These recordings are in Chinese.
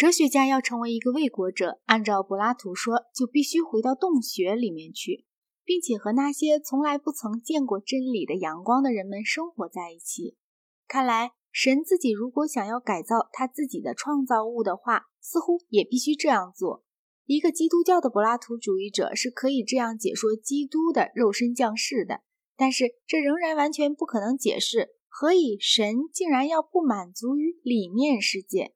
哲学家要成为一个卫国者，按照柏拉图说，就必须回到洞穴里面去，并且和那些从来不曾见过真理的阳光的人们生活在一起。看来，神自己如果想要改造他自己的创造物的话，似乎也必须这样做。一个基督教的柏拉图主义者是可以这样解说基督的肉身降世的，但是这仍然完全不可能解释何以神竟然要不满足于里面世界。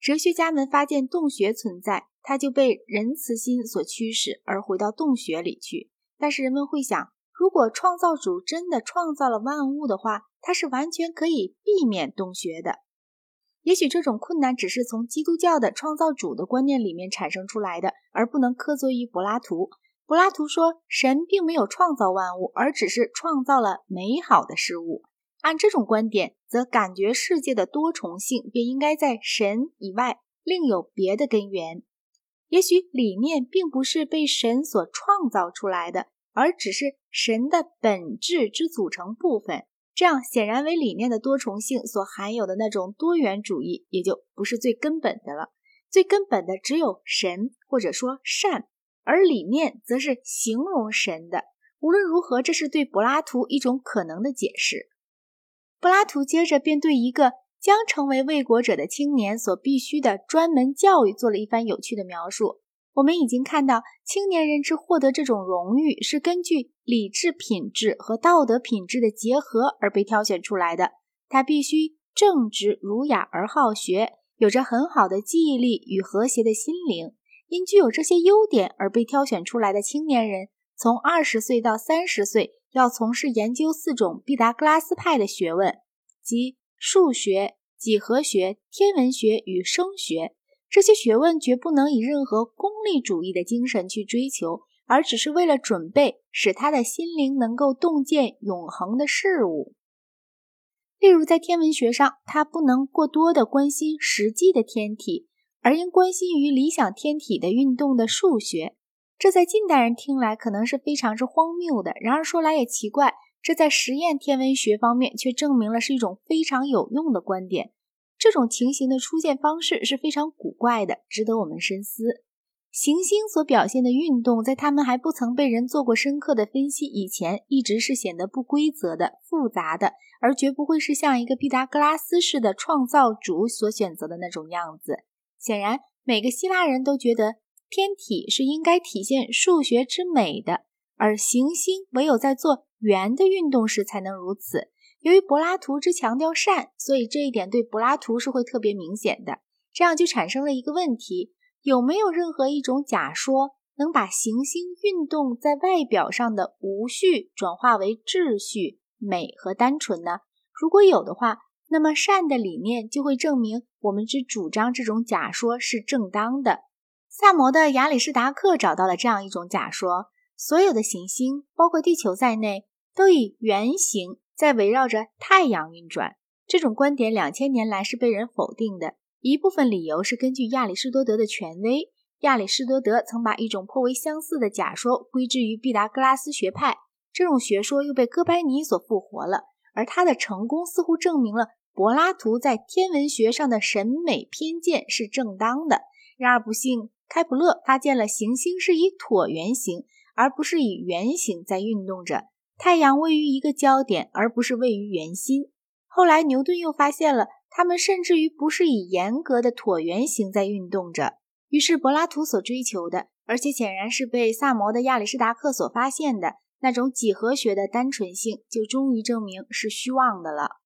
哲学家们发现洞穴存在，他就被仁慈心所驱使而回到洞穴里去。但是人们会想，如果创造主真的创造了万物的话，他是完全可以避免洞穴的。也许这种困难只是从基督教的创造主的观念里面产生出来的，而不能苛责于柏拉图。柏拉图说，神并没有创造万物，而只是创造了美好的事物。按这种观点，则感觉世界的多重性便应该在神以外另有别的根源。也许理念并不是被神所创造出来的，而只是神的本质之组成部分。这样显然为理念的多重性所含有的那种多元主义，也就不是最根本的了。最根本的只有神，或者说善，而理念则是形容神的。无论如何，这是对柏拉图一种可能的解释。柏拉图接着便对一个将成为卫国者的青年所必须的专门教育做了一番有趣的描述。我们已经看到，青年人之获得这种荣誉是根据理智品质和道德品质的结合而被挑选出来的。他必须正直、儒雅而好学，有着很好的记忆力与和谐的心灵。因具有这些优点而被挑选出来的青年人，从二十岁到三十岁要从事研究四种毕达哥拉斯派的学问，即数学、几何学、天文学与声学。这些学问绝不能以任何功利主义的精神去追求，而只是为了准备使他的心灵能够洞见永恒的事物。例如，在天文学上，他不能过多的关心实际的天体，而应关心于理想天体的运动的数学。这在近代人听来可能是非常之荒谬的，然而说来也奇怪，这在实验天文学方面却证明了是一种非常有用的观点。这种情形的出现方式是非常古怪的，值得我们深思。行星所表现的运动，在他们还不曾被人做过深刻的分析以前，一直是显得不规则的、复杂的，而绝不会是像一个毕达哥拉斯式的创造主所选择的那种样子。显然，每个希腊人都觉得天体是应该体现数学之美的，而行星唯有在做圆的运动时才能如此。由于柏拉图之强调善，所以这一点对柏拉图是会特别明显的。这样就产生了一个问题：有没有任何一种假说能把行星运动在外表上的无序转化为秩序、美和单纯呢？如果有的话，那么善的理念就会证明我们之主张这种假说是正当的。萨摩的亚里士达克找到了这样一种假说：所有的行星，包括地球在内，都以圆形。在围绕着太阳运转，这种观点两千年来是被人否定的。一部分理由是根据亚里士多德的权威，亚里士多德曾把一种颇为相似的假说归之于毕达哥拉斯学派，这种学说又被哥白尼所复活了。而他的成功似乎证明了柏拉图在天文学上的审美偏见是正当的。然而不幸，开普勒发现了行星是以椭圆形，而不是以圆形在运动着。太阳位于一个焦点，而不是位于圆心。后来牛顿又发现了，它们甚至于不是以严格的椭圆形在运动着。于是柏拉图所追求的，而且显然是被萨摩的亚里士达克所发现的那种几何学的单纯性，就终于证明是虚妄的了。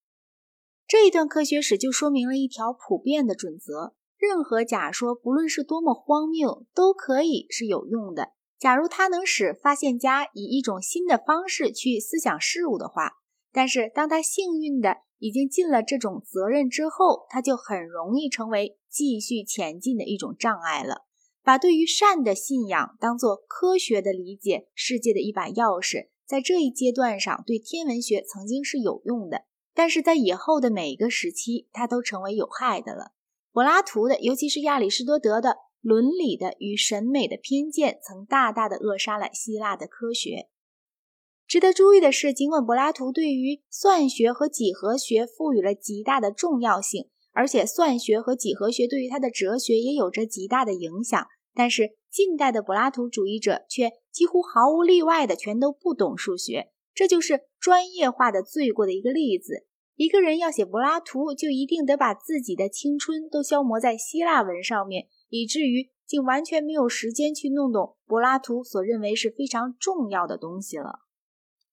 这一段科学史就说明了一条普遍的准则：任何假说，不论是多么荒谬，都可以是有用的。假如它能使发现家以一种新的方式去思想事物的话，但是当他幸运的已经尽了这种责任之后，他就很容易成为继续前进的一种障碍了。把对于善的信仰当做科学的理解世界的一把钥匙，在这一阶段上对天文学曾经是有用的，但是在以后的每一个时期，它都成为有害的了。柏拉图的，尤其是亚里士多德的。伦理的与审美的偏见曾大大的扼杀了希腊的科学。值得注意的是，尽管柏拉图对于算学和几何学赋予了极大的重要性，而且算学和几何学对于他的哲学也有着极大的影响。但是近代的柏拉图主义者却几乎毫无例外的全都不懂数学，这就是专业化的罪过的一个例子。一个人要写柏拉图，就一定得把自己的青春都消磨在希腊文上面，以至于竟完全没有时间去弄懂柏拉图所认为是非常重要的东西了。